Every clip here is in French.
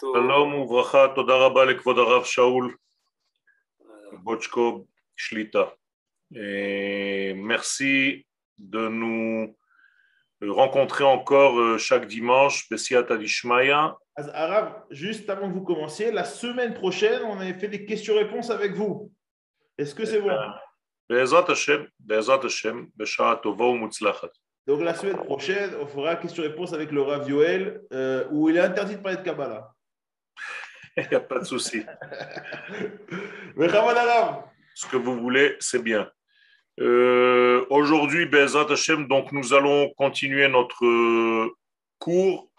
שלום וברכה, תודה רבה לכבוד הרב שאול בוצ'קו שליטה. Merci de nous rencontrer encore euh, chaque dimanche, Bessiat Adishmaya. Arabe, juste avant que vous commenciez, la semaine prochaine, on avait fait des questions-réponses avec vous. Est-ce que c'est bon Be'ezat Hashem, Be'ezat Hashem, Beshara Tova ou Mutzlachat. Donc la semaine prochaine, on fera question-réponse avec le Rav Yoel, euh, où il est interdit de parler de Kabbalah. Il n'y a pas de souci. Mais Ce que vous voulez, c'est bien. Euh, Aujourd'hui, Bezat Hashem, donc nous allons continuer notre cours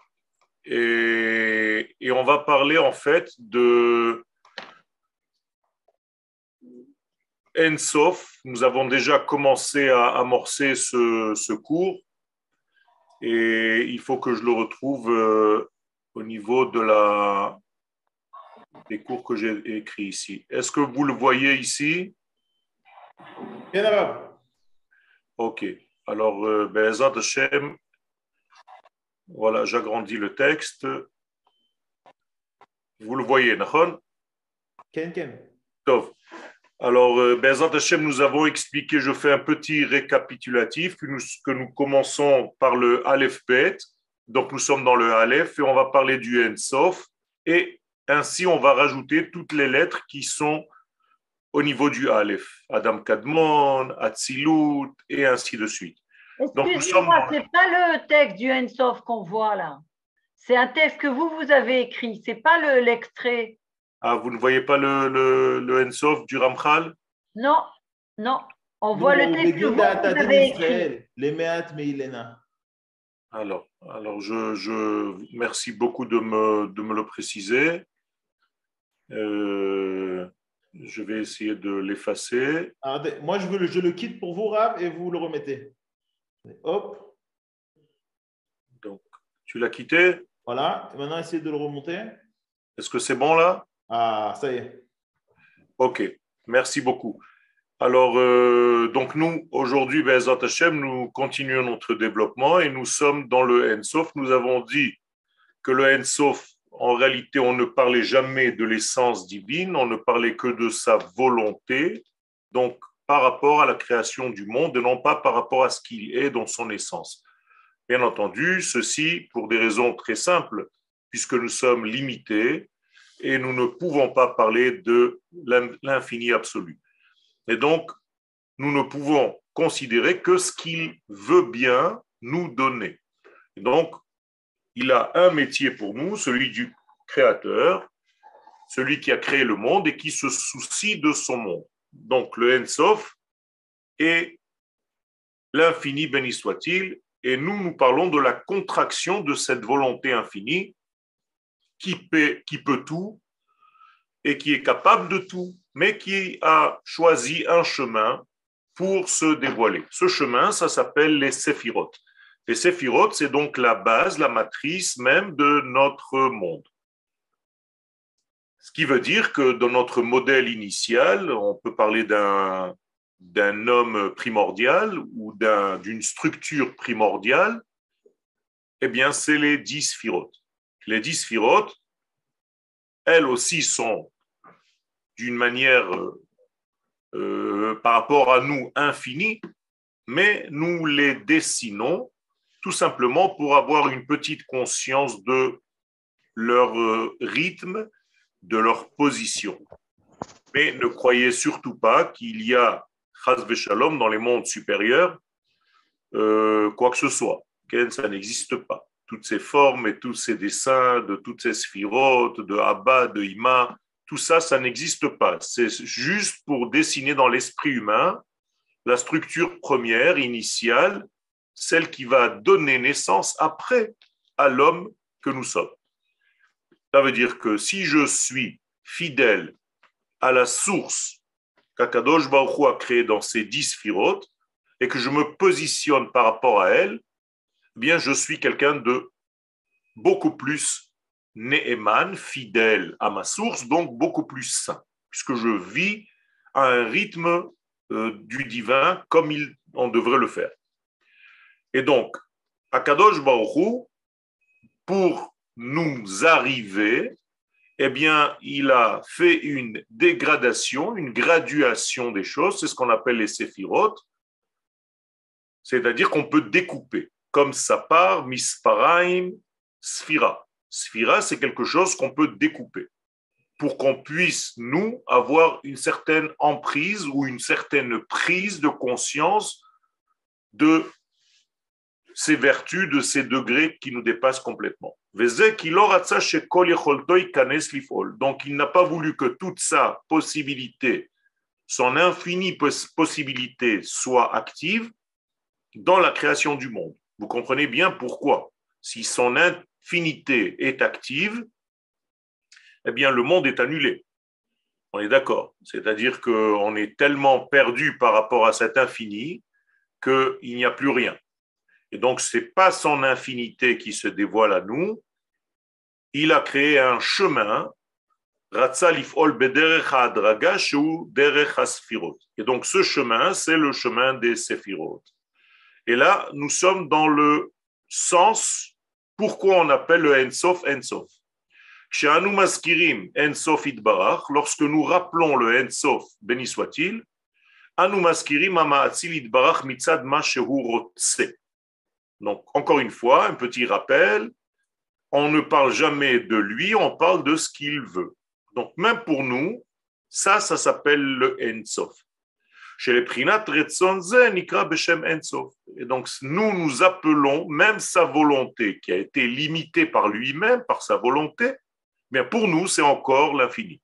et, et, on va parler en fait de Ensof. Nous avons déjà commencé à amorcer ce, ce cours et il faut que je le retrouve euh, au niveau de la, des cours que j'ai écrits ici. Est-ce que vous le voyez ici? Bien. Ok. Alors, euh, Be'ezat Hashem, voilà, j'agrandis le texte. Vous le voyez, Nahon? Ken, ken. Tov. Alors, euh, Be'ezat Hashem, nous avons expliqué, je fais un petit récapitulatif, que nous, que nous commençons par le Aleph Bet. Donc, nous sommes dans le Aleph et on va parler du Ensof. Et ainsi, on va rajouter toutes les lettres qui sont au niveau du Aleph. Adam Kadmon, Atzilut, et ainsi de suite. Nous sommes Excusez-moi, c'est pas le texte du Ensof qu'on voit là. C'est un texte que vous, vous avez écrit. C'est pas le- l'extrait. Ah, vous ne voyez pas le, le, le Ensof du Ramchal? Non, non. On voit le texte que vous, avez écrit. les Meilena. Alors, alors je, je merci beaucoup de me, de me le préciser. Euh, je vais essayer de l'effacer. Moi, je, veux le, je le quitte pour vous, Rav, et vous le remettez. Hop, Donc, tu l'as quitté? Voilà. Et maintenant, essayez de le remonter. Est-ce que c'est bon là? Ah, ça y est. Ok, merci beaucoup. Alors, euh, donc nous, aujourd'hui, Be'ezat Hashem, nous continuons notre développement et nous sommes dans le Ensof. Nous avons dit que le Ensof, en réalité, on ne parlait jamais de l'essence divine, on ne parlait que de sa volonté, donc par rapport à la création du monde et non pas par rapport à ce qu'il est dans son essence. Bien entendu, ceci pour des raisons très simples, puisque nous sommes limités et nous ne pouvons pas parler de l'infini absolu. Et donc, nous ne pouvons considérer que ce qu'il veut bien nous donner. Et donc, il a un métier pour nous, celui du créateur, celui qui a créé le monde et qui se soucie de son monde. Donc, le Ensof est l'infini, béni soit-il, et nous, nous parlons de la contraction de cette volonté infinie qui peut, tout et qui est capable de tout, mais qui a choisi un chemin pour se dévoiler. Ce chemin, ça s'appelle les séphirotes. Les séphirotes, c'est donc la base, la matrice même de notre monde. Ce qui veut dire que dans notre modèle initial, on peut parler d'un d'un homme primordial ou d'un- d'une structure primordiale, eh bien, c'est les dix sphirotes. Les dix sphirotes, elles aussi sont d'une manière euh, euh, par rapport à nous infinie, mais nous les dessinons tout simplement pour avoir une petite conscience de leur euh, rythme, de leur position. Mais ne croyez surtout pas qu'il y a Shalom dans les mondes supérieurs, quoi que ce soit. Ça n'existe pas. Toutes ces formes et tous ces dessins de toutes ces sphirotes, de Abba, de Ima, tout ça, ça n'existe pas. C'est juste pour dessiner dans l'esprit humain la structure première, initiale, celle qui va donner naissance après à l'homme que nous sommes. Ça veut dire que si je suis fidèle à la source qu'Akadosh Baruch a créée dans ces dix sphirotes et que je me positionne par rapport à elle, bien je suis quelqu'un de beaucoup plus Ne'eman, fidèle à ma source, donc beaucoup plus saint, puisque je vis à un rythme euh, du divin comme il, on devrait le faire. Et donc, Akadosh Baruch Hu, pour nous arriver, eh bien, il a fait une dégradation, une graduation des choses, c'est ce qu'on appelle les séphirotes, c'est-à-dire qu'on peut découper, comme ça part, misparaim, sphira. Sphira, c'est quelque chose qu'on peut découper pour qu'on puisse, nous, avoir une certaine emprise ou une certaine prise de conscience de ces vertus, de ces degrés qui nous dépassent complètement. Donc il n'a pas voulu que toute sa possibilité, son infinie possibilité soit active dans la création du monde. Vous comprenez bien pourquoi. Si son infinité est active, eh bien le monde est annulé. On est d'accord. C'est-à-dire qu'on est tellement perdu par rapport à cet infini qu'il n'y a plus rien. Et donc, ce n'est pas son infinité qui se dévoile à nous. Il a créé un chemin. Et donc, ce chemin, c'est le chemin des Séphirot. Et là, nous sommes dans le sens pourquoi on appelle le Ensof Ensof. Lorsque nous rappelons le Ensof, béni soit-il, donc, encore une fois, un petit rappel, on ne parle jamais de lui, on parle de ce qu'il veut. Donc, même pour nous, ça, ça s'appelle le Ensof. Ensof. Et donc, nous, nous appelons même sa volonté, qui a été limitée par lui-même, par sa volonté, mais pour nous, c'est encore l'infini.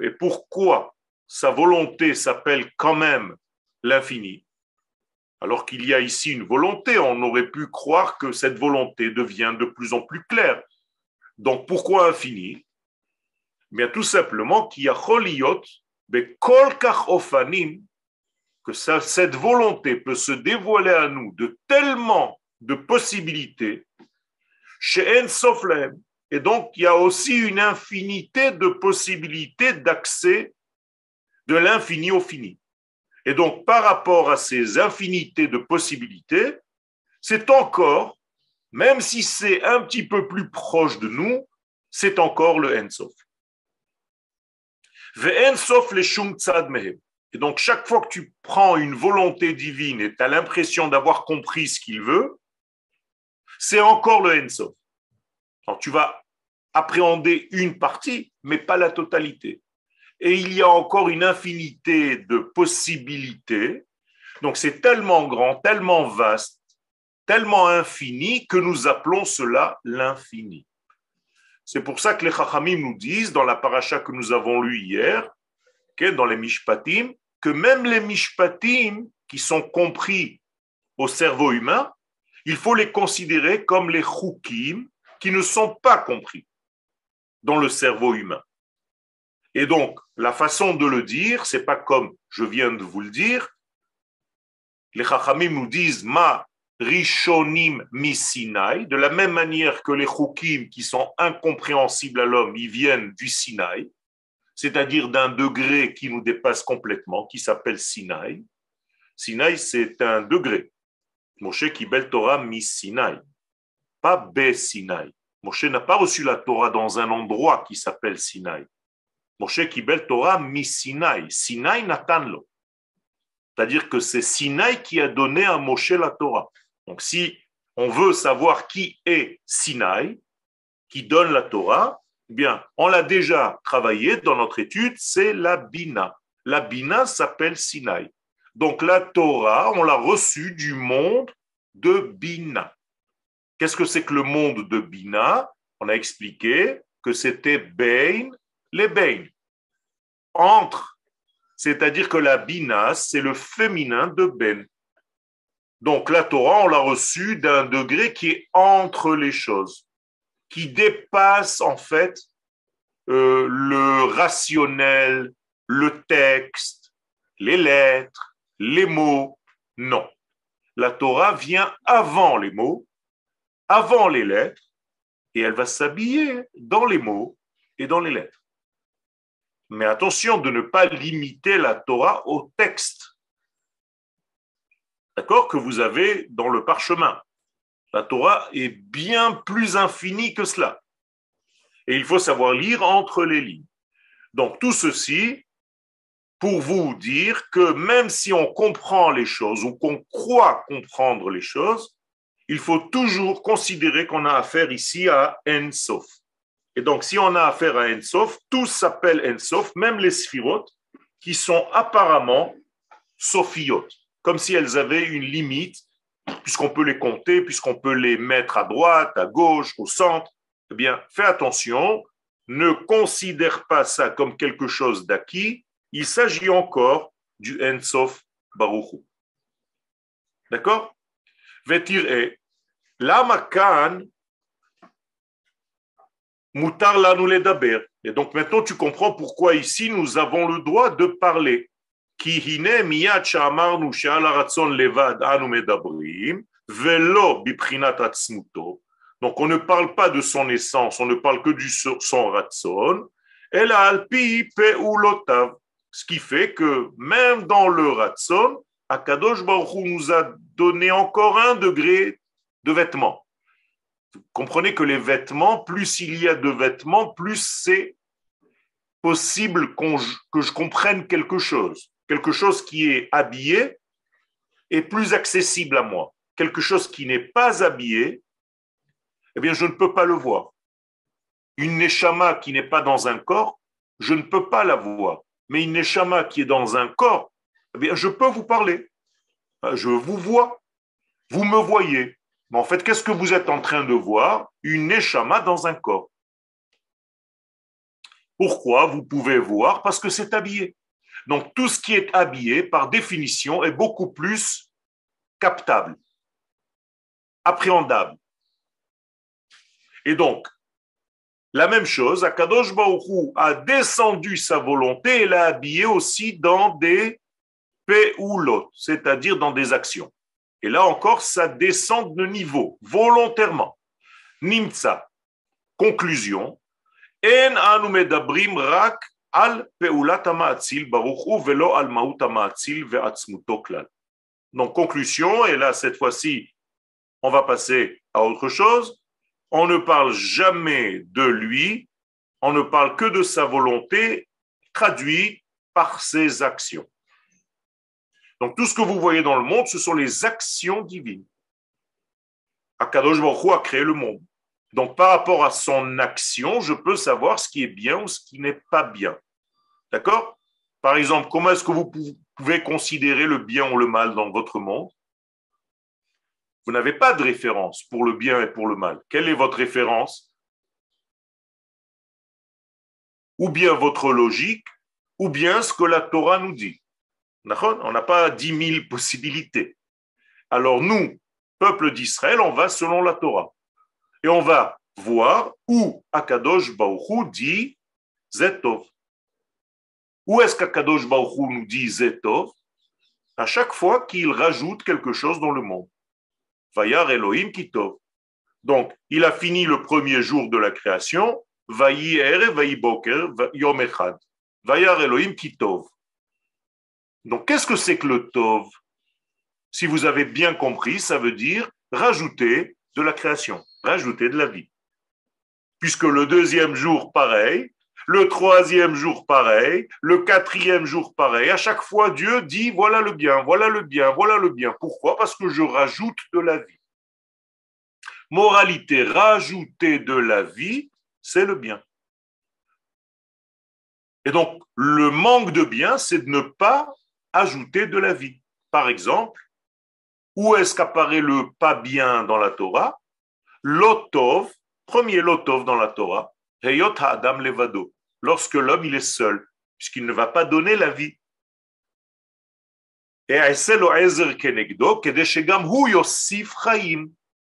Et pourquoi sa volonté s'appelle quand même l'infini? Alors qu'il y a ici une volonté, on aurait pu croire que cette volonté devient de plus en plus claire. Donc pourquoi infini? Bien tout simplement qu'il y a choliot, que cette volonté peut se dévoiler à nous de tellement de possibilités, chez Ensoflem. Et donc, il y a aussi une infinité de possibilités d'accès de l'infini au fini. Et donc, par rapport à ces infinités de possibilités, c'est encore, même si c'est un petit peu plus proche de nous, c'est encore le Ensof. Et donc, chaque fois que tu prends une volonté divine et tu as l'impression d'avoir compris ce qu'il veut, c'est encore le Ensof. Alors, tu vas appréhender une partie, mais pas la totalité et il y a encore une infinité de possibilités. Donc c'est tellement grand, tellement vaste, tellement infini que nous appelons cela l'infini. C'est pour ça que les Chachamim nous disent dans la paracha que nous avons lue hier, dans les Mishpatim, que même les Mishpatim qui sont compris au cerveau humain, il faut les considérer comme les Chukim qui ne sont pas compris dans le cerveau humain. Et donc, la façon de le dire, c'est pas comme je viens de vous le dire. Les Chachamim nous disent Ma Rishonim Misinaï, de la même manière que les Chukim qui sont incompréhensibles à l'homme, ils viennent du Sinaï, c'est-à-dire d'un degré qui nous dépasse complètement, qui s'appelle Sinaï. Sinaï, c'est un degré. Moshe Kibel Torah Misinaï, pas Be Sinaï. Moshe n'a pas reçu la Torah dans un endroit qui s'appelle Sinaï. Moshe Kibel Torah mi Sinai. Sinai Natanlo. C'est-à-dire que c'est Sinai qui a donné à Moshe la Torah. Donc si on veut savoir qui est Sinai, qui donne la Torah, eh bien, on l'a déjà travaillé dans notre étude, c'est la Bina. La Bina s'appelle Sinai. Donc la Torah, on l'a reçue du monde de Bina. Qu'est-ce que c'est que le monde de Bina? On a expliqué que c'était Bain les bains. Entre, c'est-à-dire que la bina, c'est le féminin de ben. Donc la Torah, on l'a reçue d'un degré qui est entre les choses, qui dépasse en fait euh, le rationnel, le texte, les lettres, les mots. Non. La Torah vient avant les mots, avant les lettres, et elle va s'habiller dans les mots et dans les lettres. Mais attention de ne pas limiter la Torah au texte. D'accord, que vous avez dans le parchemin. La Torah est bien plus infinie que cela. Et il faut savoir lire entre les lignes. Donc tout ceci pour vous dire que même si on comprend les choses ou qu'on croit comprendre les choses, il faut toujours considérer qu'on a affaire ici à Ensof. Et donc, si on a affaire à Ensof, tout s'appelle Ensof, même les sphirotes, qui sont apparemment sophiotes, comme si elles avaient une limite, puisqu'on peut les compter, puisqu'on peut les mettre à droite, à gauche, au centre. Eh bien, fais attention, ne considère pas ça comme quelque chose d'acquis, il s'agit encore du Ensof Baruchu. D'accord? Vetir e, Lamakan mutar lanu ledaber. Et donc maintenant tu comprends pourquoi ici nous avons le droit de parler. Donc on ne parle pas de son essence, on ne parle que du son ratson. El alpi peulotav. Ce qui fait que même dans le Ratson, Akadosh Baruch nous a donné encore un degré de vêtements. Vous comprenez que les vêtements, plus il y a de vêtements, plus c'est possible que je comprenne quelque chose. Quelque chose qui est habillé est plus accessible à moi. Quelque chose qui n'est pas habillé, eh bien, je ne peux pas le voir. Une neshama qui n'est pas dans un corps, je ne peux pas la voir mais une neshama qui est dans un corps, eh bien, je peux vous parler. Euh, je vous vois. Vous me voyez. Mais en fait, qu'est-ce que vous êtes en train de voir? Une neshama dans un corps. Pourquoi vous pouvez voir? Parce que c'est habillé. Donc, tout ce qui est habillé, par définition, est beaucoup plus captable, appréhendable. Et donc, la même chose, Akadosh Baoru a descendu sa volonté et l'a habillé aussi dans des peulot, c'est-à-dire dans des actions. Et là encore, ça descend de niveau, volontairement. Nimtsa, conclusion. En rak al baruchu velo al maut ve'atzmuto klal. Donc, conclusion, et là, cette fois-ci, on va passer à autre chose on ne parle jamais de lui, on ne parle que de sa volonté traduite par ses actions. Donc tout ce que vous voyez dans le monde, ce sont les actions divines. Akadosh Baruch a créé le monde. Donc par rapport à son action, je peux savoir ce qui est bien ou ce qui n'est pas bien. D'accord? Par exemple, comment est-ce que vous pouvez considérer le bien ou le mal dans votre monde? Vous n'avez pas de référence pour le bien et pour le mal. Quelle est votre référence? Ou bien votre logique, ou bien ce que la Torah nous dit. On n'a pas dix mille possibilités. Alors nous, peuple d'Israël, on va selon la Torah. Et on va voir où Akadosh Baruch dit Zetov. Où est-ce qu'Akadosh Baruch nous dit Zetov? À chaque fois qu'il rajoute quelque chose dans le monde. Vayar Elohim Kitov. Donc, il a fini le premier jour de la création. Vayi Er. Vayar Elohim Kitov. Donc, qu'est-ce que c'est que le Tov? Si vous avez bien compris, ça veut dire rajouter de la création, rajouter de la vie. Puisque le deuxième jour, pareil, le troisième jour pareil, le quatrième jour pareil. À chaque fois, Dieu dit, voilà le bien, voilà le bien, voilà le bien. Pourquoi? Parce que je rajoute de la vie. Moralité, rajouter de la vie, c'est le bien. Et donc, le manque de bien, c'est de ne pas ajouter de la vie. Par exemple, où est-ce qu'apparaît le pas bien dans la Torah? L'otov, premier lotov dans la Torah, Heyot Adam Levado, lorsque l'homme il est seul, puisqu'il ne va pas donner la vie. Et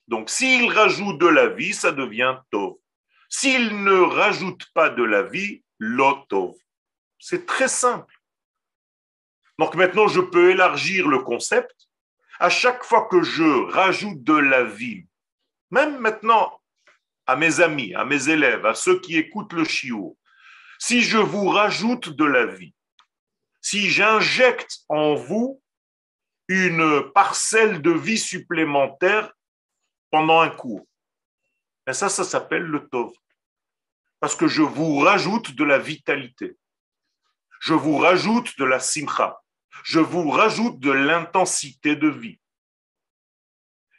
donc s'il rajoute de la vie, ça devient tov. S'il ne rajoute pas de la vie, l'otov. C'est très simple. Donc maintenant, je peux élargir le concept. À chaque fois que je rajoute de la vie, même maintenant à mes amis, à mes élèves, à ceux qui écoutent le chiot, si je vous rajoute de la vie, si j'injecte en vous une parcelle de vie supplémentaire pendant un cours. Et ça, ça s'appelle le Tov. Parce que je vous rajoute de la vitalité. Je vous rajoute de la simcha. Je vous rajoute de l'intensité de vie.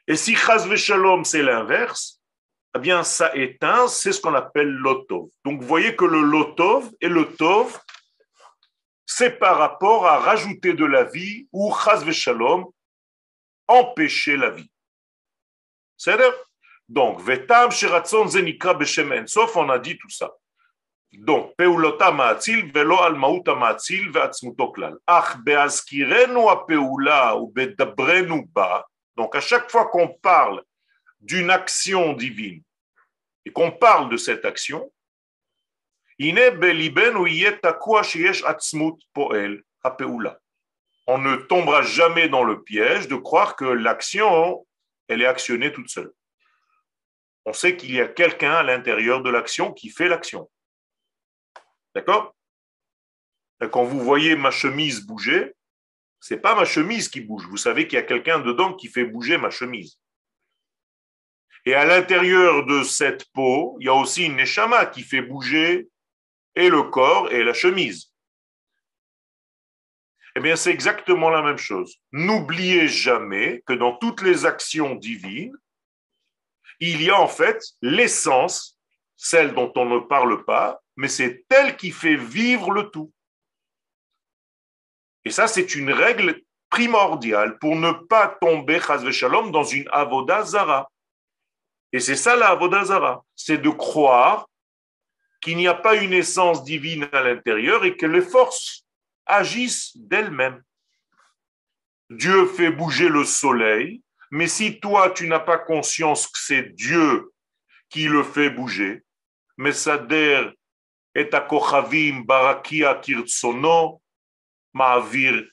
Et si chas shalom c'est l'inverse, eh bien, ça éteint, c'est ce qu'on appelle l'otov. Donc, vous voyez que le lotov et le tov, c'est par rapport à rajouter de la vie ou chas shalom, empêcher la vie. C'est donc, vetam shiratzon zenikra beshem sauf on a dit tout ça. Donc, à chaque fois qu'on parle d'une action divine et qu'on parle de cette action, on ne tombera jamais dans le piège de croire que l'action, elle est actionnée toute seule. On sait qu'il y a quelqu'un à l'intérieur de l'action qui fait l'action. D'accord? Quand vous voyez ma chemise bouger, c'est pas ma chemise qui bouge. Vous savez qu'il y a quelqu'un dedans qui fait bouger ma chemise. Et à l'intérieur de cette peau, il y a aussi une neshama qui fait bouger et le corps et la chemise. Eh bien, c'est exactement la même chose. N'oubliez jamais que dans toutes les actions divines, il y a en fait l'essence, celle dont on ne parle pas, mais c'est elle qui fait vivre le tout. Et ça, c'est une règle primordiale pour ne pas tomber, shalom, dans une avodazara. Et c'est ça la avodazara, c'est de croire qu'il n'y a pas une essence divine à l'intérieur et que les forces agissent d'elles-mêmes. Dieu fait bouger le soleil, mais si toi tu n'as pas conscience que c'est Dieu qui le fait bouger, Et kochavim barakia kirtsono, ma'avir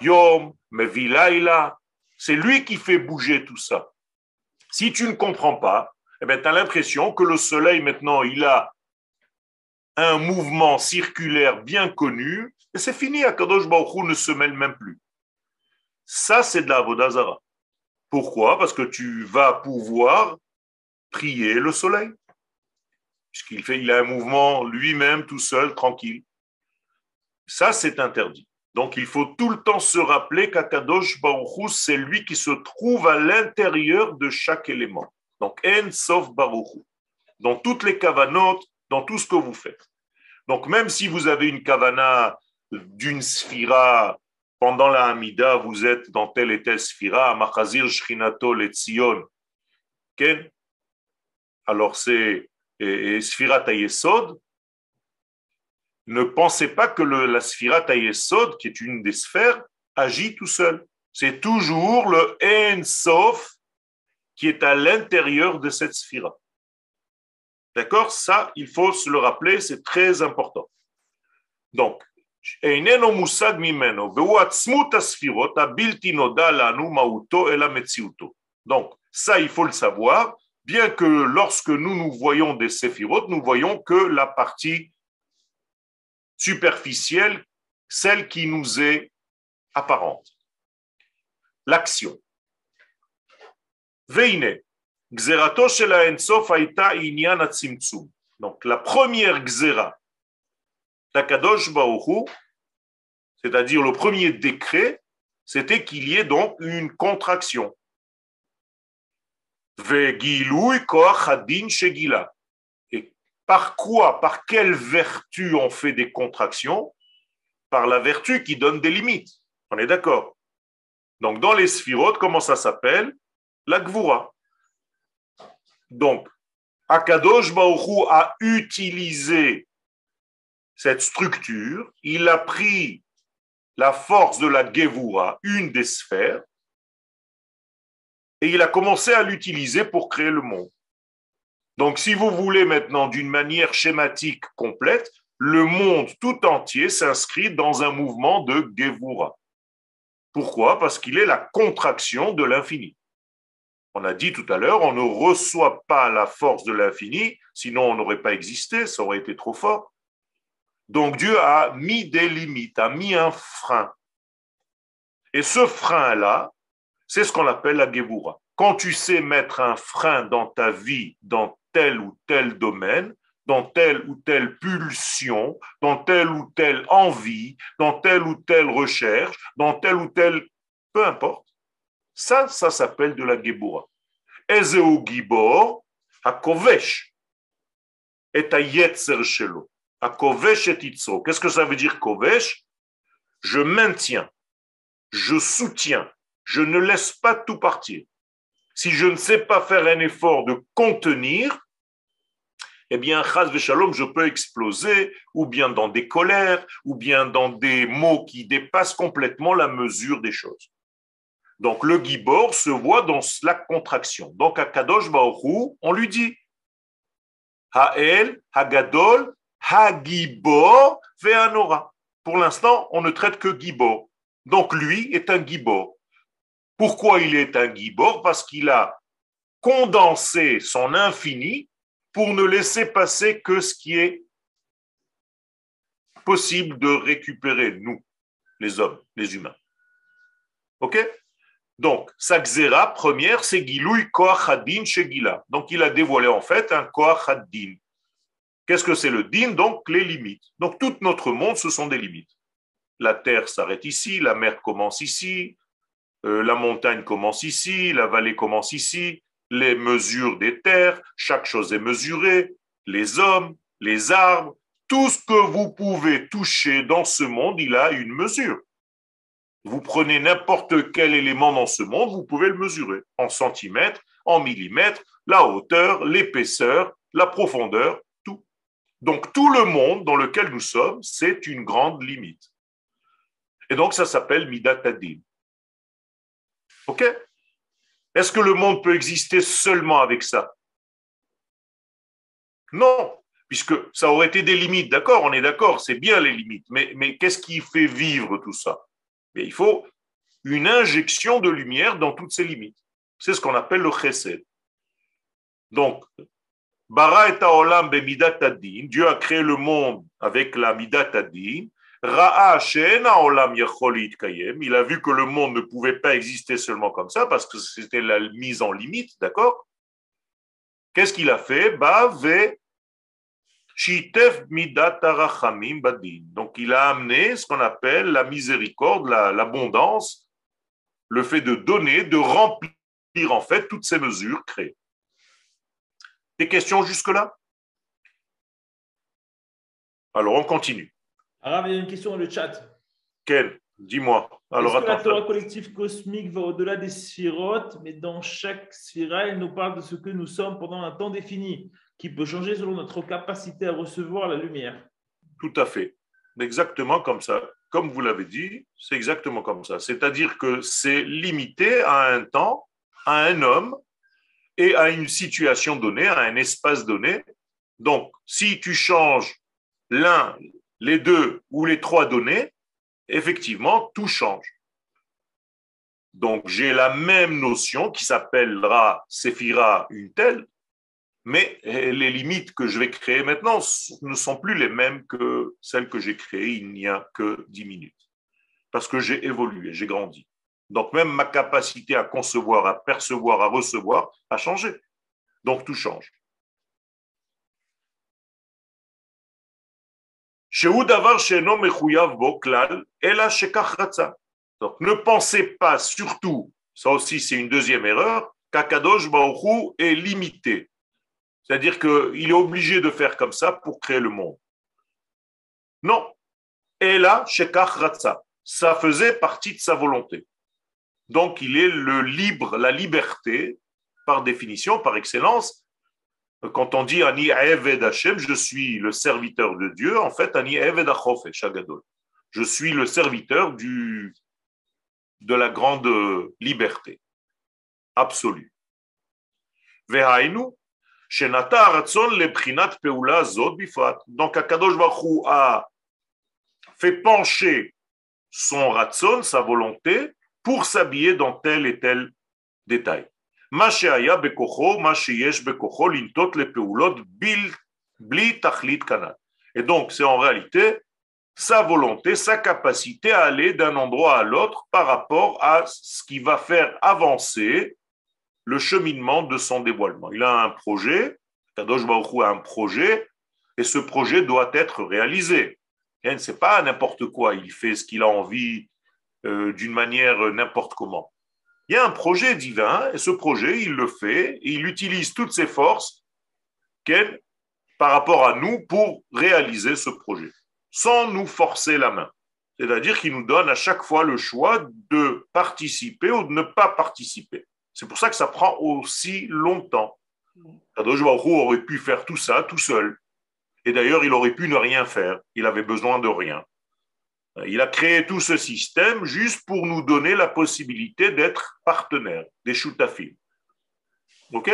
yom, mevilaila, c'est lui qui fait bouger tout ça. Si tu ne comprends pas, eh ben, tu as l'impression que le soleil maintenant, il a un mouvement circulaire bien connu, et c'est fini, Akadosh Baruch ne se mêle même plus. Ça, c'est de la Vodazara. Pourquoi? Parce que tu vas pouvoir prier le soleil. Puisqu'il fait, il a un mouvement lui-même, tout seul, tranquille. Ça, c'est interdit. Donc, il faut tout le temps se rappeler qu'Akadosh Baruch c'est lui qui se trouve à l'intérieur de chaque élément. Donc, En sauf Baruch Dans toutes les kavanotes, dans tout ce que vous faites. Donc, même si vous avez une kavana d'une sphira, pendant la Hamida, vous êtes dans telle et telle sphira, Machazir, Shrinato, Letzion, alors c'est Sphira Tayesod, ne pensez pas que la Sphira Tayesod, qui est une des sphères, agit tout seul. C'est toujours le En Sof qui est à l'intérieur de cette sphira. D'accord? Ça, il faut se le rappeler, c'est très important. Donc, donc, ça, il faut le savoir, bien que lorsque nous nous voyons des séphirotes, nous voyons que la partie superficielle, celle qui nous est apparente. L'action. Veine, donc la première gzera d'Akadosh Baoru, c'est-à-dire le premier décret, c'était qu'il y ait donc une contraction. Et par quoi, par quelle vertu on fait des contractions? Par la vertu qui donne des limites. On est d'accord? Donc dans les sphirotes, comment ça s'appelle? La gvura. Donc, Akadosh Baruch a utilisé cette structure, il a pris la force de la Gevura, une des sphères, et il a commencé à l'utiliser pour créer le monde. Donc, si vous voulez maintenant d'une manière schématique complète, le monde tout entier s'inscrit dans un mouvement de Gevura. Pourquoi? Parce qu'il est la contraction de l'infini. On a dit tout à l'heure, on ne reçoit pas la force de l'infini, sinon on n'aurait pas existé, ça aurait été trop fort. Donc Dieu a mis des limites, a mis un frein. Et ce frein-là, c'est ce qu'on appelle la Geboura. Quand tu sais mettre un frein dans ta vie, dans tel ou tel domaine, dans telle ou telle pulsion, dans telle ou telle envie, dans telle ou telle recherche, dans telle ou telle... Peu importe. Ça, ça s'appelle de la Geboura. Ezeu Gibor, Hakovesh, et Ayetzer Shelo. Hakovesh et Itzro. Qu'est-ce que ça veut dire Kovesh? Je maintiens, je soutiens, je ne laisse pas tout partir. Si je ne sais pas faire un effort de contenir, eh bien, chas shalom, je peux exploser, ou bien dans des colères, ou bien dans des mots qui dépassent complètement la mesure des choses. Donc, le gibor se voit dans la contraction. Donc, à Kadosh on lui dit Ha'el, Hagadol, Hagibor, Ve'anora. Pour l'instant, on ne traite que gibor. Donc, lui est un gibor. Pourquoi il est un gibor Parce qu'il a condensé son infini pour ne laisser passer que ce qui est possible de récupérer, nous, les hommes, les humains. OK? Donc, sa première, c'est Gilouy Koachadin chez. Donc, il a dévoilé en fait un Koachadin. Qu'est-ce que c'est le din? Donc, les limites. Donc, tout notre monde, ce sont des limites. La terre s'arrête ici, la mer commence ici, euh, la montagne commence ici, la vallée commence ici, les mesures des terres, chaque chose est mesurée, les hommes, les arbres, tout ce que vous pouvez toucher dans ce monde, il a une mesure. Vous prenez n'importe quel élément dans ce monde, vous pouvez le mesurer en centimètres, en millimètres, la hauteur, l'épaisseur, la profondeur, tout. Donc tout le monde dans lequel nous sommes, c'est une grande limite. Et donc ça s'appelle Midat OK? Est-ce que le monde peut exister seulement avec ça? Non, puisque ça aurait été des limites. D'accord, on est d'accord, c'est bien les limites. Mais, mais qu'est-ce qui fait vivre tout ça? Il faut une injection de lumière dans toutes ces limites. C'est ce qu'on appelle le chesed. Donc, Bara et Dieu a créé le monde avec la midat il a vu que le monde ne pouvait pas exister seulement comme ça parce que c'était la mise en limite, d'accord? Qu'est-ce qu'il a fait? Donc il a amené ce qu'on appelle la miséricorde, l'abondance, le fait de donner, de remplir en fait toutes ces mesures créées. Des questions jusque-là? Alors on continue. Il y a une question dans le chat. Quelle? Dis-moi. Alors, Est-ce que la Torah collective cosmique va au-delà des sphirotes, mais dans chaque sphira, elle nous parle de ce que nous sommes pendant un temps défini, qui peut changer selon notre capacité à recevoir la lumière? Tout à fait. Exactement comme ça. Comme vous l'avez dit, c'est exactement comme ça. C'est-à-dire que c'est limité à un temps, à un homme et à une situation donnée, à un espace donné. Donc, si tu changes l'un, les deux ou les trois données, effectivement, tout change. Donc, j'ai la même notion qui s'appellera Séphira une telle, mais les limites que je vais créer maintenant ne sont plus les mêmes que celles que j'ai créées il n'y a que dix minutes. Parce que j'ai évolué, j'ai grandi. Donc, même ma capacité à concevoir, à percevoir, à recevoir a changé. Donc, tout change. Donc ne pensez pas surtout, ça aussi c'est une deuxième erreur, qu'Akadosh Baruch est limité. C'est-à-dire qu'il est obligé de faire comme ça pour créer le monde. Non. Et là, ça faisait partie de sa volonté. Donc il est le libre, la liberté, par définition, par excellence, quand on dit Ani Eved Hashem, je suis le serviteur de Dieu, en fait, Ani Eved Achofesh. Je suis le serviteur de la grande liberté absolue. Vehainu, Shenata Ratzon le Peula Zod. Donc, Akadosh Baruch a fait pencher son Ratzon, sa volonté, pour s'habiller dans tel et tel détail. Et donc, c'est en réalité sa volonté, sa capacité à aller d'un endroit à l'autre par rapport à ce qui va faire avancer le cheminement de son dévoilement. Il a un projet, Kadosh Baruch a un projet, et ce projet doit être réalisé. Ce n'est pas n'importe quoi, il fait ce qu'il a envie euh, d'une manière n'importe comment. Il y a un projet divin, et ce projet, il le fait, et il utilise toutes ses forces par rapport à nous pour réaliser ce projet sans nous forcer la main. C'est-à-dire qu'il nous donne à chaque fois le choix de participer ou de ne pas participer. C'est pour ça que ça prend aussi longtemps. Kadosh aurait pu faire tout ça tout seul. Et d'ailleurs, il aurait pu ne rien faire. Il avait besoin de rien. Il a créé tout ce système juste pour nous donner la possibilité d'être partenaires, des shutafim. OK?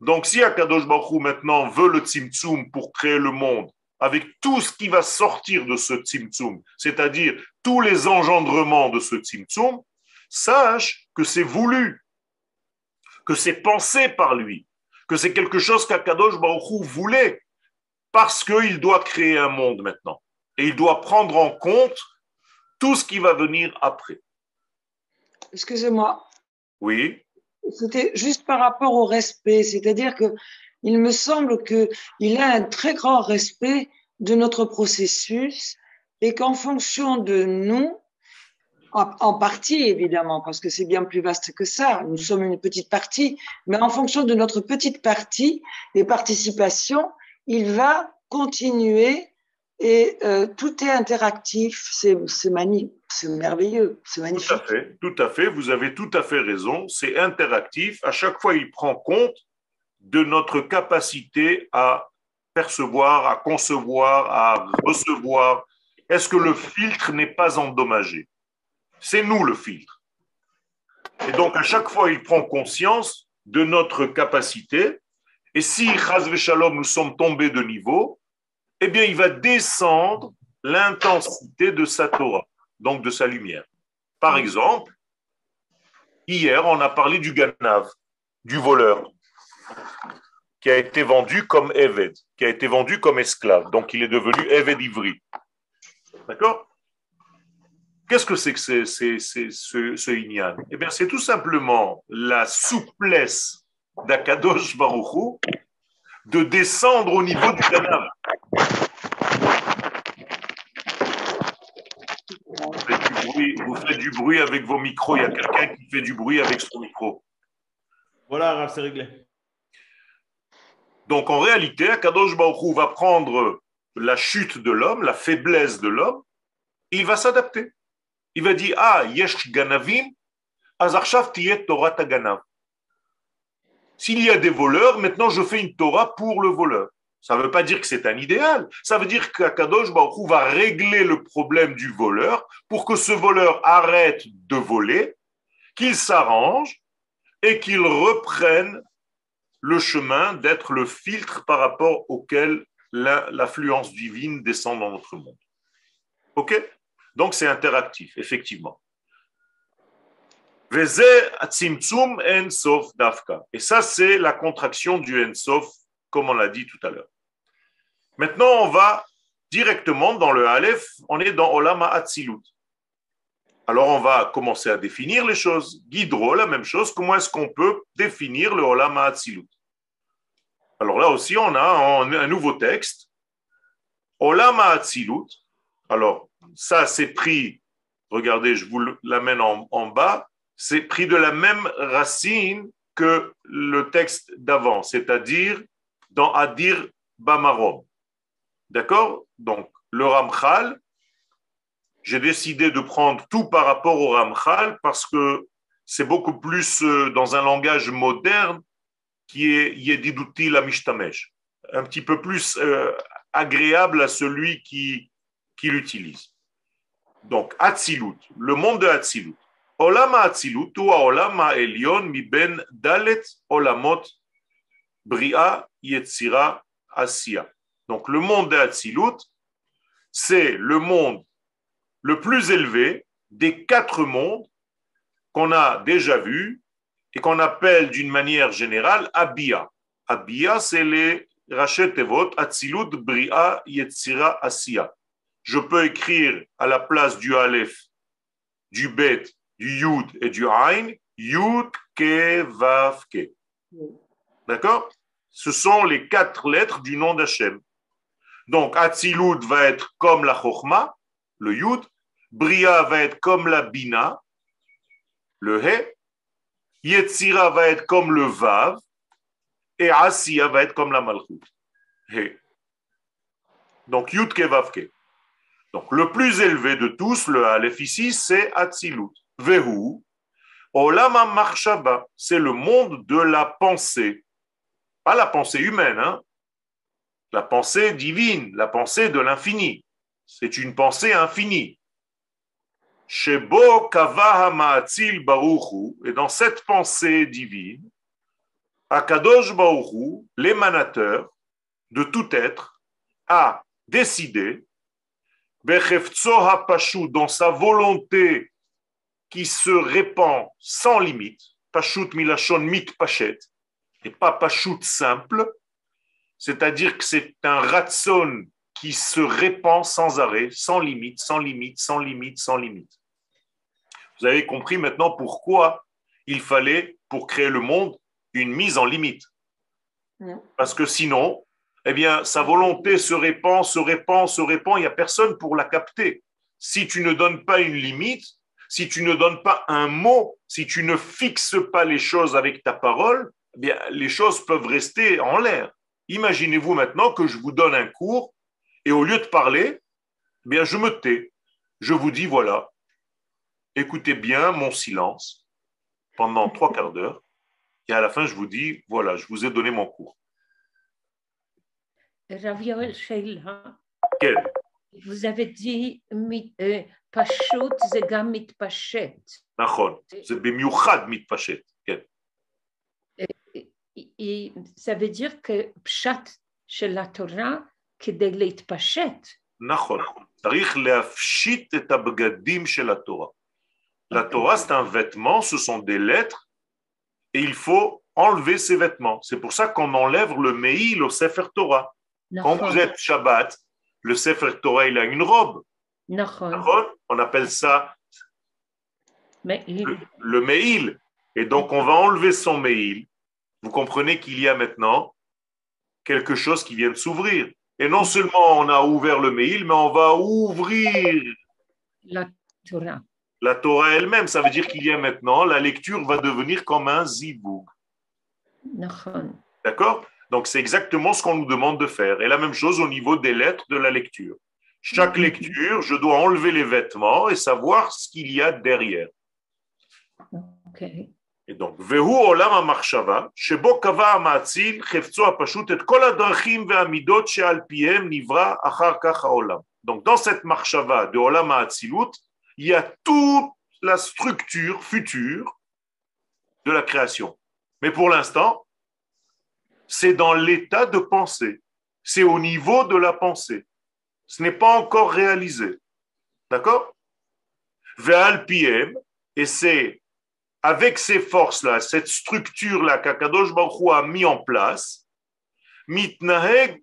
donc, si Akadosh Baruch maintenant veut le Tzimtzum pour créer le monde, avec tout ce qui va sortir de ce Tzimtzum, c'est-à-dire tous les engendrements de ce Tzimtzum, sache que c'est voulu, que c'est pensé par lui, que c'est quelque chose qu'Akadosh Baruch voulait, parce qu'il doit créer un monde maintenant. Et il doit prendre en compte tout ce qui va venir après. Excusez-moi. Oui. C'était juste par rapport au respect, c'est-à-dire que il me semble qu'il a un très grand respect de notre processus et qu'en fonction de nous, en partie évidemment, parce que c'est bien plus vaste que ça, nous sommes une petite partie, mais en fonction de notre petite partie, les participations, il va continuer et euh, tout est interactif, c'est merveilleux, c'est magnifique. Tout à fait, tout à fait, vous avez tout à fait raison, c'est interactif. À chaque fois, il prend compte de notre capacité à percevoir, à concevoir, à recevoir. Est-ce que le filtre n'est pas endommagé? C'est nous le filtre. Et donc, à chaque fois, il prend conscience de notre capacité. Et si, Shalom, nous sommes tombés de niveau, eh bien, il va descendre l'intensité de sa Torah, donc de sa lumière. Par exemple, hier, on a parlé du Ganav, du voleur, qui a été vendu comme Eved, qui a été vendu comme esclave. Donc, il est devenu Eved Ivri. D'accord? Qu'est-ce que c'est que c'est, ce, ce Inyan? Eh bien, c'est tout simplement la souplesse d'Akadosh Baruchou de descendre au niveau du Ganav. Vous faites, du bruit, avec vos micros. Il y a quelqu'un qui fait du bruit avec son micro. Voilà, c'est réglé. Donc en réalité, Akadosh Baruch va prendre la chute de l'homme, la faiblesse de l'homme, il va s'adapter. Il va dire Ah, yesh ganavim, azarshav tiyet Torah ganav. S'il y a des voleurs, maintenant je fais une Torah pour le voleur. Ça ne veut pas dire que c'est un idéal. Ça veut dire qu'Akadosh Baruch va régler le problème du voleur pour que ce voleur arrête de voler, qu'il s'arrange et qu'il reprenne le chemin d'être le filtre par rapport auquel l'affluence divine descend dans notre monde. OK? Donc c'est interactif, effectivement. Et ça, c'est la contraction du Ensof, comme on l'a dit tout à l'heure. Maintenant, on va directement dans le Aleph, on est dans Olama Atzilut. Alors, on va commencer à définir les choses. Guidro, la même chose, comment est-ce qu'on peut définir le Olama Atzilut Alors là aussi, on a un, nouveau texte. Olama Atzilut. Alors, ça, c'est pris, regardez, je vous l'amène en, en bas, c'est pris de la même racine que le texte d'avant, c'est-à-dire dans Adir Bamarom. D'accord? Donc, le Ramchal, j'ai décidé de prendre tout par rapport au Ramchal parce que c'est beaucoup plus euh, dans un langage moderne qui est Yedidouti la Mishtamesh, un petit peu plus euh, agréable à celui qui, qui l'utilise. Donc, Atzilut, le monde de Atzilut. Donc le monde d'Atsilut, c'est le monde le plus élevé des quatre mondes qu'on a déjà vus et qu'on appelle d'une manière générale Abia. Abia, c'est les Rachet Tevot, Atzilut, Bria, Yetzira, Asiya. Je peux écrire à la place du Aleph, du Bet, du Yud et du Ain, Yud, Ke, Vav, Ke. D'accord? Ce sont les quatre lettres du nom d'Hachem. Donc, Atzilut va être comme la Chochma, le Yud. Bria va être comme la Bina, le He. Yetzira va être comme le Vav. Et Asiya va être comme la Malchut. He. Donc, Yud Ke Vav Ke. Donc, le plus élevé de tous, le Aleph ici, c'est Atzilut. Vehu. C'est le monde de la pensée. Pas la pensée humaine, hein? la pensée divine, la pensée de l'infini. C'est une pensée infinie. Shebo baruchu, et dans cette pensée divine, Akadosh baruchu, l'émanateur de tout être, a décidé, bechefzo dans sa volonté qui se répand sans limite, pashut milachon mit pachet, et pas pashut simple, c'est-à-dire que c'est un ratson qui se répand sans arrêt, sans limite, sans limite, sans limite, sans limite. Vous avez compris maintenant pourquoi il fallait, pour créer le monde, une mise en limite. Parce que sinon, eh bien, sa volonté se répand, se répand, se répand, il n'y a personne pour la capter. Si tu ne donnes pas une limite, si tu ne donnes pas un mot, si tu ne fixes pas les choses avec ta parole, eh bien, les choses peuvent rester en l'air. Imaginez-vous maintenant que je vous donne un cours et au lieu de parler, eh bien, je me tais. Je vous dis, voilà, écoutez bien mon silence pendant trois quarts d'heure et à la fin, je vous dis, voilà, je vous ai donné mon cours. Rav Sheila, Quel? vous avez dit mit- euh, pashut זה גם מתפשט. נכון, זה במיוחד מתפשט. כן. Et ça veut dire que pshat של התורה כדי להתפשט. נכון, צריך להפשיט את הבגדים של התורה. La Torah, c'est un vêtement, ce sont des lettres, et il faut enlever ces vêtements. C'est pour ça qu'on enlève le Meil au Sefer Torah. Quand נכון, vous êtes Shabbat, le Sefer Torah, il a une robe. נכון. D'accord on appelle ça le, mail. Et donc, on va enlever son mail. Vous comprenez qu'il y a maintenant quelque chose qui vient de s'ouvrir. Et non seulement on a ouvert le mail, mais on va ouvrir la Torah. La Torah elle-même, ça veut dire qu'il y a maintenant, la lecture va devenir comme un zibou. D'accord? Donc c'est exactement ce qu'on nous demande de faire. Et la même chose au niveau des lettres de la lecture. Chaque lecture, je dois enlever les vêtements et savoir ce qu'il y a derrière. Okay. Et donc, Vehu Olam Amachshava, Shebo Kava Amatzil, Chefzo Apashut, et Kol Adrachim Ve'amidot She'al Piem Nivra Achar Kach Olam. Donc, dans cette Machshava de Olam Atzilut, il y a toute la structure future de la création. Mais pour l'instant, c'est dans l'état de pensée. C'est au niveau de la pensée. Ce n'est pas encore réalisé. D'accord? Ve'al piem, et c'est avec ces forces-là, cette structure-là qu'Akadosh Baruch a mis en place, mitnaheg.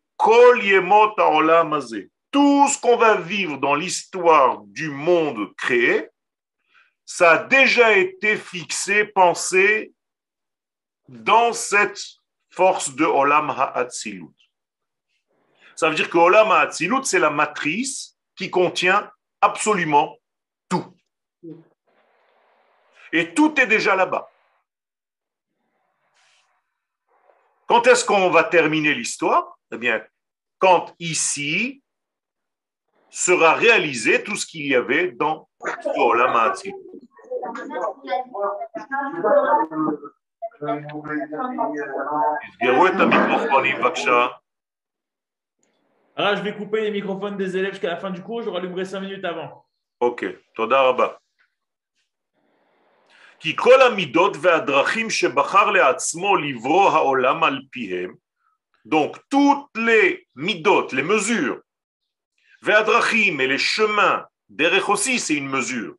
Tout ce qu'on va vivre dans l'histoire du monde créé, ça a déjà été fixé, pensé dans cette force de Olam Ha'atzilut. Ça veut dire que Olam Ha'atzilut, c'est la matrice qui contient absolument tout. Et tout est déjà là-bas. Quand est-ce qu'on va terminer l'histoire Eh bien, quand ici sera réalisé tout ce qu'il y avait dans Olam Ha'atzilut. תסגרו את המיקרופונים בבקשה. Alors, je vais couper les microphones des élèves jusqu'à la fin du cours. Je rallumerai 5 minutes avant. אוקיי, תודה רבה. כי כל המידות והדרכים שבחר לעצמו לברוא העולם על פיהם, donc toutes les midot, les mesures, והדרכים et les chemins, דרך aussi c'est une mesure.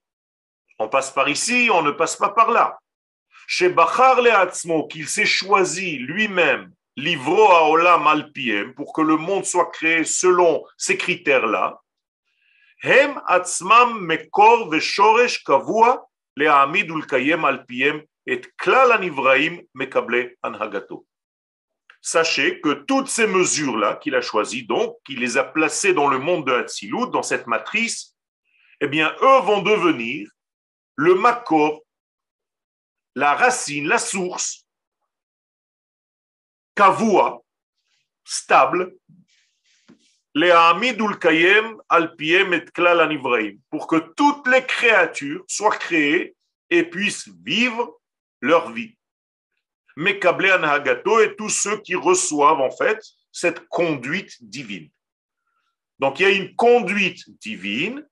On passe par ici, on ne passe pas par là. שבחר לעצמו, qu'il s'est choisi lui-même livro à olam alpiem, pour que le monde soit créé selon ces critères-là, hem atzmam mekor veshoresh kavua le'amid ulkayem alpiem et klal anivraim mekable anhagato. Sachez que toutes ces mesures-là qu'il a choisies, donc, qu'il les a placées dans le monde de Hatzilut, dans cette matrice, eh bien, eux vont devenir le makor, la racine, la source, kavua, stable, pour que toutes les créatures soient créées et puissent vivre leur vie. Mekablé Anhagato et tous ceux qui reçoivent en fait cette conduite divine. Donc il y a une conduite divine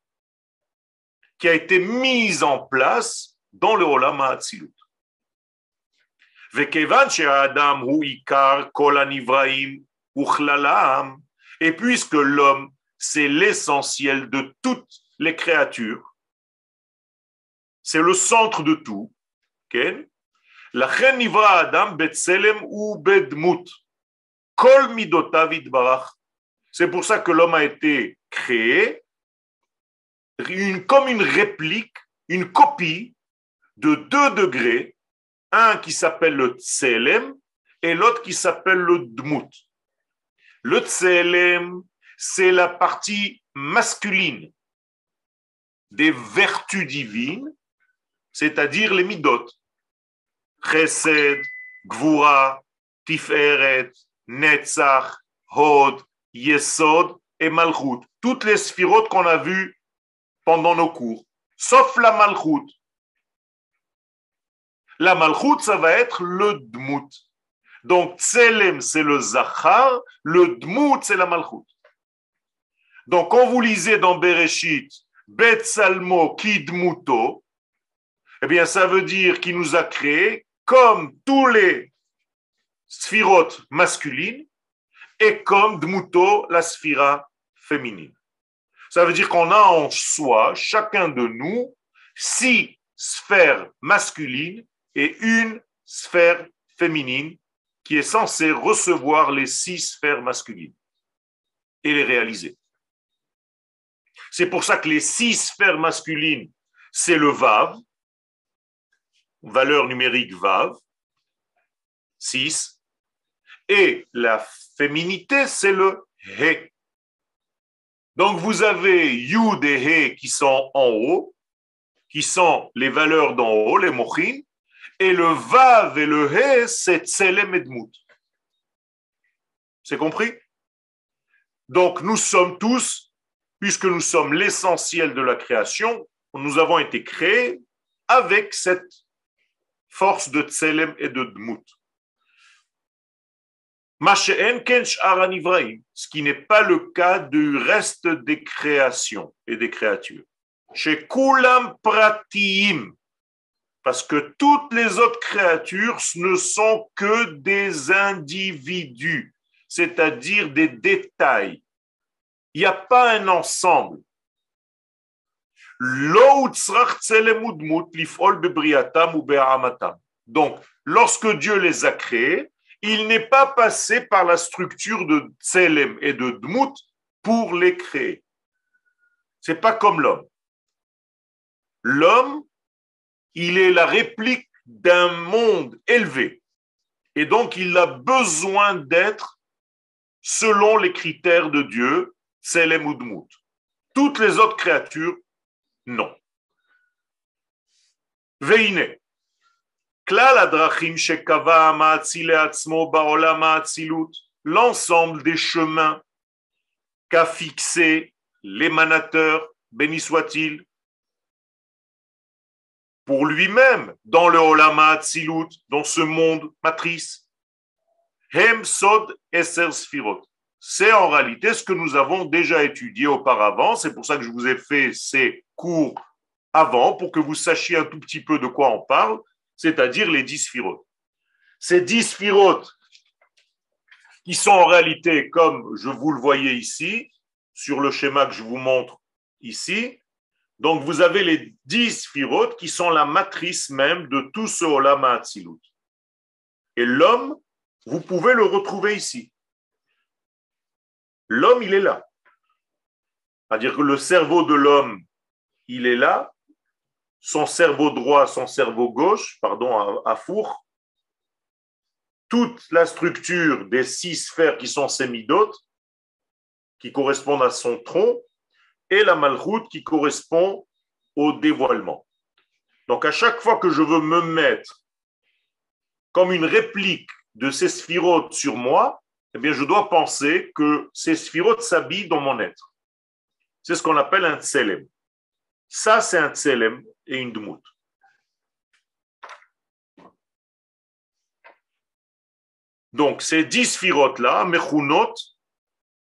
qui a été mise en place dans le Olam HaAtzilut. Et puisque l'homme, c'est l'essentiel de toutes les créatures, c'est le centre de tout, okay? C'est pour ça que l'homme a été créé comme une réplique, une copie de deux degrés, un qui s'appelle le tselem et l'autre qui s'appelle le dmut. Le tselem, c'est la partie masculine des vertus divines, c'est-à-dire les midot. Chesed, Gvura, Tiferet, Netzach, Hod, Yesod et Malchut. Toutes les sphirotes qu'on a vues pendant nos cours, sauf la Malchut. La Malchut, ça va être le Dmut. Donc, Tselem, c'est le Zachar, le Dmut, c'est la Malchut. Donc, quand vous lisez dans Bereshit, Bet Salmo Kidmuto, eh bien, ça veut dire qu'il nous a créé comme tous les sphirotes masculines et comme Dmuto, la sphira féminine. Ça veut dire qu'on a en soi, chacun de nous, six sphères masculines et une sphère féminine qui est censée recevoir les six sphères masculines et les réaliser. C'est pour ça que les six sphères masculines, c'est le Vav, valeur numérique Vav, 6, et la féminité, c'est le He. Donc vous avez Yud et He qui sont en haut, qui sont les valeurs d'en haut, les Mochin, et le Vav et le He, c'est Tselem et C'est compris? Donc nous sommes tous, puisque nous sommes l'essentiel de la création, nous avons été créés avec cette force de Tselem et de Dmut. Ce qui n'est pas le cas du reste des créations et des créatures. Pratiim, parce que toutes les autres créatures ne sont que des individus, c'est-à-dire des détails. Il n'y a pas un ensemble. Donc, lorsque Dieu les a créés, il n'est pas passé par la structure de Tselem et de Dmut pour les créer. C'est pas comme l'homme. L'homme, il est la réplique d'un monde élevé. Et donc, il a besoin d'être selon les critères de Dieu, Tselem ou Dmut. Toutes les autres créatures non. Veine. L'ensemble des chemins qu'a fixé l'émanateur, béni soit-il, pour lui-même, dans le Olama Atzilut, dans ce monde matrice. Hem Sod Eser Sfirot c'est en réalité ce que nous avons déjà étudié auparavant. C'est pour ça que je vous ai fait ces cours avant, pour que vous sachiez un tout petit peu de quoi on parle, c'est-à-dire les dix sphirotes. Ces dix sphirotes, qui sont en réalité, comme je vous le voyais ici, sur le schéma que je vous montre ici, donc vous avez les dix sphirotes qui sont la matrice même de tout ce Olama Atzilut. Et l'homme, vous pouvez le retrouver ici. L'homme, il est là. C'est-à-dire que le cerveau de l'homme, il est là. Son cerveau droit, son cerveau gauche, pardon, à, four. Toute la structure des six sphères qui sont sémidotes, qui correspondent à son tronc, et la malroute qui correspond au dévoilement. Donc à chaque fois que je veux me mettre comme une réplique de ces sphirotes sur moi, eh bien je dois penser que ces sphirotes s'habillent dans mon être. C'est ce qu'on appelle un tselem. Ça, c'est un tselem et une dmout. Donc, ces dix sphirotes-là, mechunot,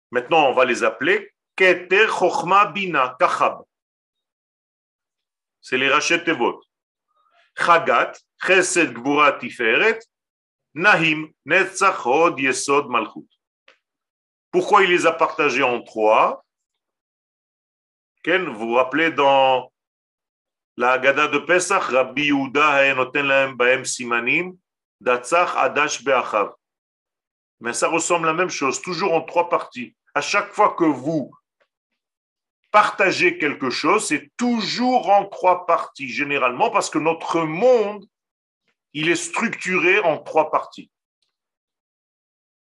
maintenant on va les appeler Keter Chochma Bina Kachab c'est les Rachet Tevot. Chagat, Chesed Gvura Tiferet, Nahim, Netzach Yesod Malchut. Pourquoi il les a partagés en trois Ken, vous vous rappelez dans la Haggadah de Pesach, Rabbi Yehuda Haenoten Baem Simanim, Datzach Adash Be'achav. Mais ça ressemble à la même chose, toujours en trois parties. À chaque fois que vous partager quelque chose, c'est toujours en trois parties, généralement, parce que notre monde, il est structuré en trois parties.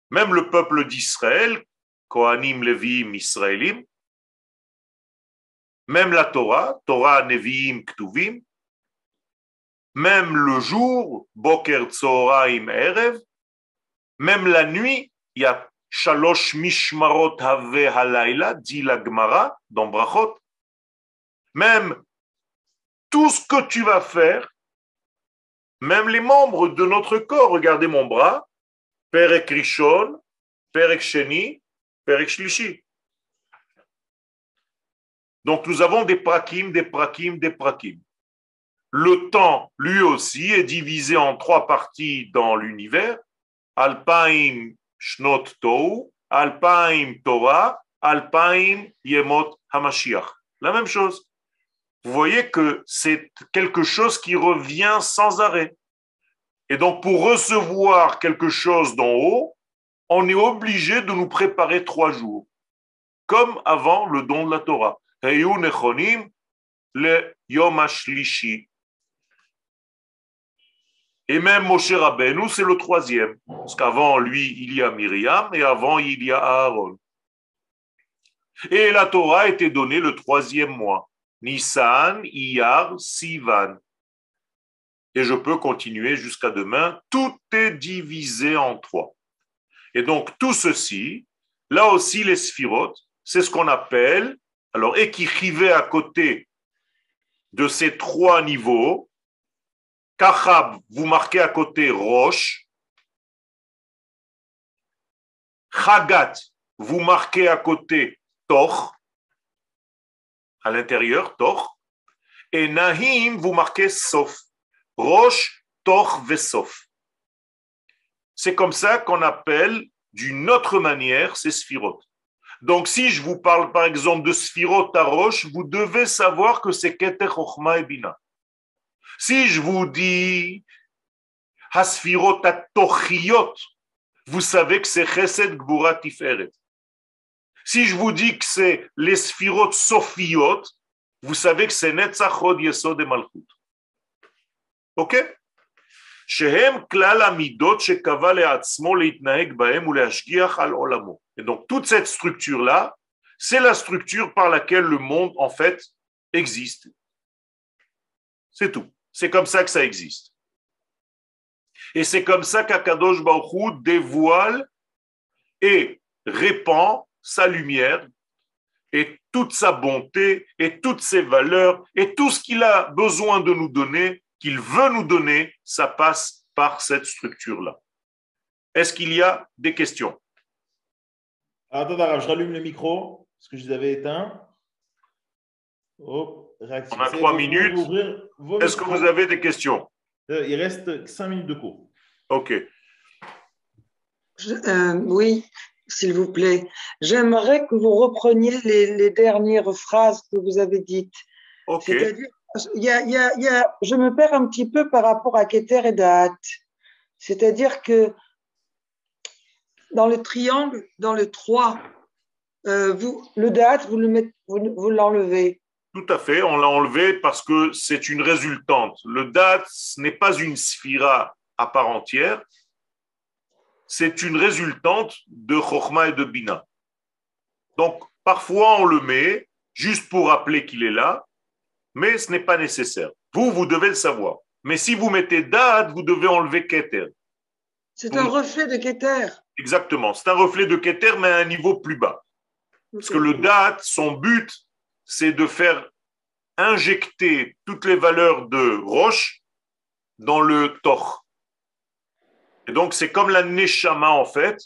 Même le peuple d'Israël, Kohanim, Leviim, Israélim, même la Torah, Torah, Neviim, Ktuvim, même le jour, Boker, Tzoraim, Erev, même la nuit, il y a Shalosh Mishmarot Have dit la Gemara dans Brachot. Même tout ce que tu vas faire, même les membres de notre corps, regardez mon bras, Perek Rishon, Perek Sheni, Perek Shlishi. Donc nous avons des prakim, des prakim, des prakim. Le temps, lui aussi, est divisé en trois parties dans l'univers. Alpaim La même chose. Vous voyez que c'est quelque chose qui revient sans arrêt. Et donc, pour recevoir quelque chose d'en haut, on est obligé de nous préparer trois jours, comme avant le don de la Torah. Yom et même Moshe Rabbeinu, c'est le troisième. Parce qu'avant lui, il y a Myriam et avant, il y a Aaron. Et la Torah a été donnée le troisième mois. Nissan, Iyar, Sivan. Et je peux continuer jusqu'à demain. Tout est divisé en trois. Et donc, tout ceci, là aussi, les sphirotes, c'est ce qu'on appelle, alors, écrivait à côté de ces trois niveaux, Kachab, vous marquez à côté Roche. Chagat, vous marquez à côté Toch, à l'intérieur, Toch. Et Nahim, vous marquez Sof. Roche, Toch, Vesof. C'est comme ça qu'on appelle d'une autre manière ces sphirotes. Donc, si je vous parle par exemple de sphirote à roche, vous devez savoir que c'est Keter Chochma et Bina. Si je vous dis Hasfirot Atochiot, vous savez que c'est Chesed Gbura Tiferet. Si je vous dis que c'est les Sphirot Sophiot, vous savez que c'est Netzachod Yesod et Malchut. OK? Et donc toute cette structure-là, c'est la structure par laquelle le monde en fait existe. C'est tout. C'est comme ça que ça existe. Et c'est comme ça qu'Akadosh Baruch dévoile et répand sa lumière et toute sa bonté et toutes ses valeurs et tout ce qu'il a besoin de nous donner, qu'il veut nous donner, ça passe par cette structure-là. Est-ce qu'il y a des questions? Attends, je rallume le micro parce que je les avais éteints. Oh. On a trois minutes. Est-ce que vous avez des questions? euh, Il reste cinq minutes de cours. OK. Euh, oui, s'il vous plaît. J'aimerais que vous repreniez les, dernières phrases que vous avez dites. OK. C'est-à-dire, il y a, y a, y a, je me perds un petit peu par rapport à Keter et Daat. C'est-à-dire que dans le triangle, dans le 3, euh, vous, le date, vous le mettez, vous, vous l'enlevez. Tout à fait, on l'a enlevé parce que c'est une résultante. Le date ce n'est pas une sphira à part entière, c'est une résultante de Chochma et de Bina. Donc, parfois, on le met juste pour rappeler qu'il est là, mais ce n'est pas nécessaire. Vous, vous devez le savoir. Mais si vous mettez date, vous devez enlever Keter. C'est un reflet de Keter. Exactement. C'est un reflet de Keter, mais à un niveau plus bas. Parce que le date, son but, c'est de faire injecter toutes les valeurs de roche dans le tor. Et donc, c'est comme la neshama, en fait,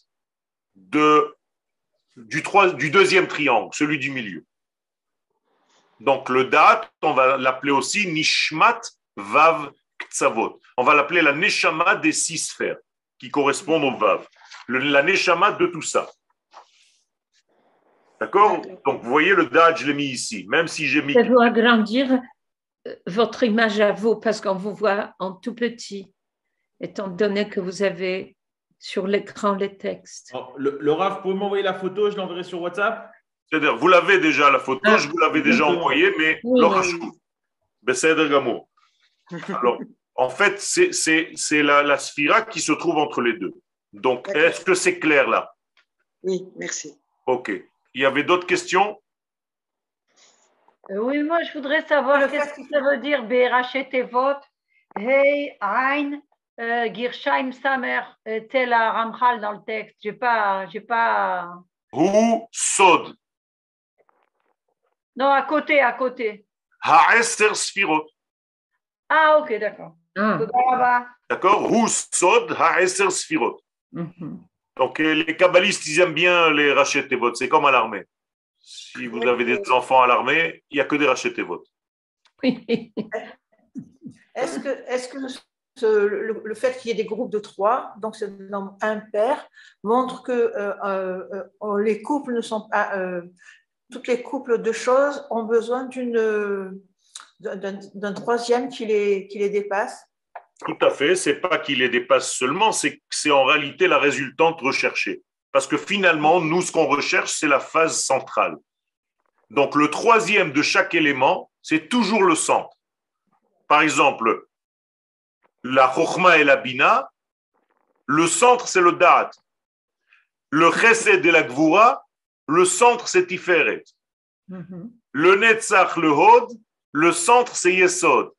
du deuxième triangle, celui du milieu. Donc, le date, on va l'appeler aussi nishmat vav ktsavot. On va l'appeler la neshama des six sphères qui correspondent au vav. la neshama de tout ça. D'accord Donc, vous voyez, le date, je l'ai mis ici, même si j'ai mis. Je vais agrandir euh, votre image à vous parce qu'on vous voit en tout petit, étant donné que vous avez sur l'écran les textes. le, le Rav, pouvez m'envoyer la photo, je l'enverrai sur WhatsApp? C'est-à-dire, vous l'avez déjà la photo, ah, je vous l'avais déjà envoyée, mais oui, Alors, en fait, c'est la, la sphira qui se trouve entre les deux. Donc, est-ce que c'est clair là? Oui, merci. Ok. Il y avait d'autres questions? Euh, Oui, moi je voudrais savoir qu'est-ce que ça veut dire Berachetevot, Hey, Ein, euh, Girshaim Samer, euh, tel Ramchal dans le texte. J'ai pas, j'ai pas. Hu Sod. Non, à côté, à côté. Ha'eser Sfirot. Ah, ok, d'accord. Ah. D'accord? Hu Sod, Ha'eser Sfirot. Donc, euh, les kabbalistes, ils aiment bien les racheter votes. C'est comme à l'armée. Si vous avez des enfants à l'armée, il n'y a que des racheter votes. Est-ce que, est que le, fait qu'il y ait des groupes de trois, donc c'est un père, montre que euh, euh, les couples ne sont pas. toutes les couples de choses ont besoin d'une d'un troisième qui les, qui les dépasse? Tout à fait, c'est pas qu'il les dépasse seulement, c'est c'est en réalité la résultante recherchée. Parce que finalement, nous, ce qu'on recherche, c'est la phase centrale. Donc le troisième de chaque élément, c'est toujours le centre. Par exemple, la chokhma et la bina, le centre, c'est le da'at. Le chesed et la gvura, le centre, c'est tiferet. Mhm. Le netzach, le hod, le centre, c'est yesod.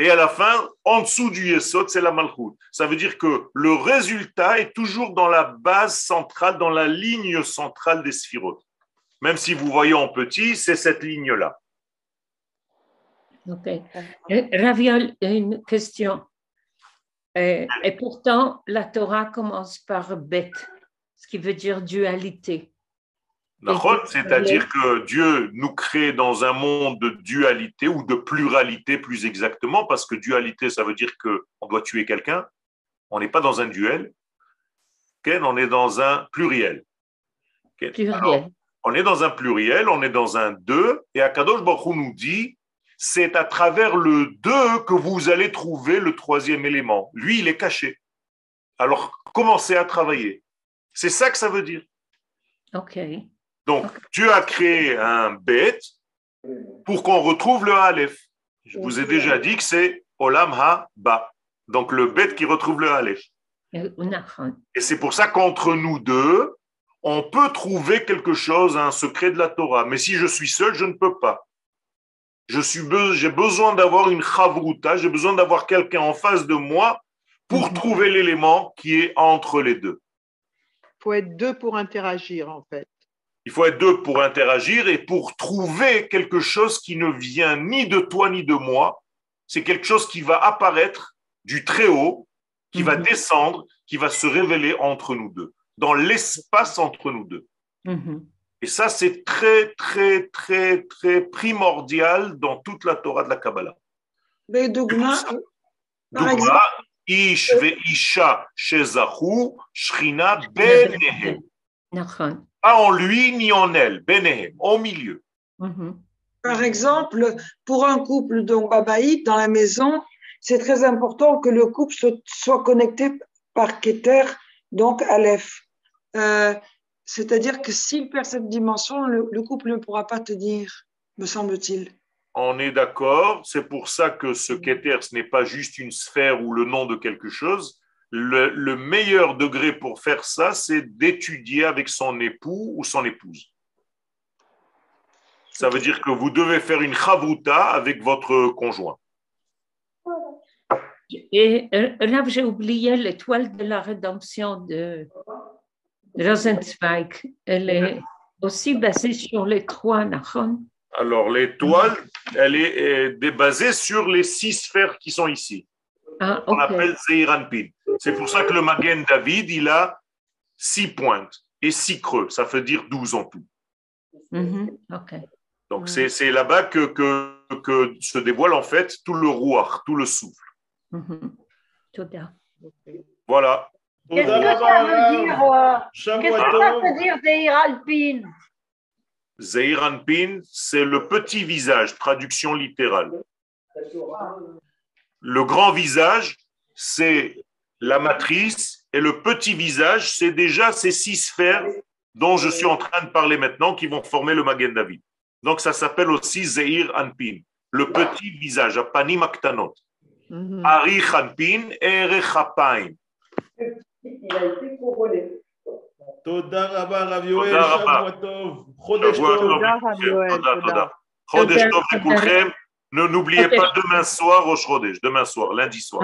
Et à la fin, en dessous du Yesod, c'est la Malchut. Ça veut dire que le résultat est toujours dans la base centrale, dans la ligne centrale des sphirotes. Même si vous voyez en petit, c'est cette ligne-là. Ok. Euh, Raviol, une question. Euh, et pourtant, la Torah commence par bête, ce qui veut dire dualité. C'est-à-dire que Dieu nous crée dans un monde de dualité ou de pluralité plus exactement, parce que dualité, ça veut dire qu'on doit tuer quelqu'un. On n'est pas dans un duel. on est dans un pluriel. on est dans un pluriel, on est dans un deux, et Akadosh Baruch nous dit, c'est à travers le deux que vous allez trouver le troisième élément. Lui, il est caché. Alors, commencez à travailler. C'est ça que ça veut dire. OK. Donc, Dieu a créé un bête pour qu'on retrouve le Aleph. Je vous ai déjà dit que c'est Olam Ha-Ba. Donc, le bête qui retrouve le Aleph. Et c'est pour ça qu'entre nous deux, on peut trouver quelque chose, un secret de la Torah. Mais si je suis seul, je ne peux pas. Je suis j'ai besoin d'avoir une chavruta, j'ai besoin d'avoir quelqu'un en face de moi pour mhm. trouver l'élément qui est entre les deux. Il faut être deux pour interagir, en fait. Il faut être deux pour interagir et pour trouver quelque chose qui ne vient ni de toi ni de moi. C'est quelque chose qui va apparaître du très haut, qui va mhm. descendre, qui va se révéler entre nous deux, dans l'espace entre nous deux. Mhm. Et ça, c'est très, très, très, très primordial dans toute la Torah de la Kabbalah. Mais Dougma, Ish ve Isha Shezahu, Shrina Benehem. Pas en lui ni en elle, Benehem, au milieu. Mm-hmm. Par exemple, pour un couple donc babaïte dans la maison, c'est très important que le couple soit connecté par Keter, donc Aleph. euh, c'est-à-dire que s'il perd cette dimension, le, le couple ne pourra pas tenir, me semble-t-il. On est d'accord, c'est pour ça que ce Keter, ce n'est pas juste une sphère ou le nom de quelque chose. Le, le meilleur degré pour faire ça, c'est d'étudier avec son époux ou son épouse. Ça veut dire que vous devez faire une chavruta avec votre conjoint. Et euh, là, j'ai oublié l'étoile de la rédemption de Rosenzweig. Elle est aussi basée sur les trois Nachon. Alors, l'étoile, elle est basée sur les six sphères qui sont ici. Ah, On appelle Zeiranpin. C'est pour ça que le Magen David, il a six pointes et six creux. Ça veut dire douze en tout. Mhm, okay. Donc, c'est là-bas que, se dévoile en fait tout le rouard, tout le souffle. Mhm. Tout Voilà. Qu'est-ce que ça veut dire, euh, qu'est-ce que ça veut dire c'est le petit visage, traduction littérale. Le grand visage, c'est la matrice, et le petit visage, c'est déjà ces six sphères dont je suis en train de parler maintenant, qui vont former le Magen David. Donc, ça s'appelle aussi Zeir Anpin, le petit visage, Apanim Aktanot. Mhm. Arich Anpin, Erech Apaim. תודה רבה, הרב יואל, תודה רבה. שבוע טוב. חודש שבוע טוב. טוב. תודה, רב יואל, תודה, תודה. תודה. Chodesh תודה, Tov תודה. לכולכם. ne n'oubliez pas demain soir au Schrodège, demain soir, lundi soir.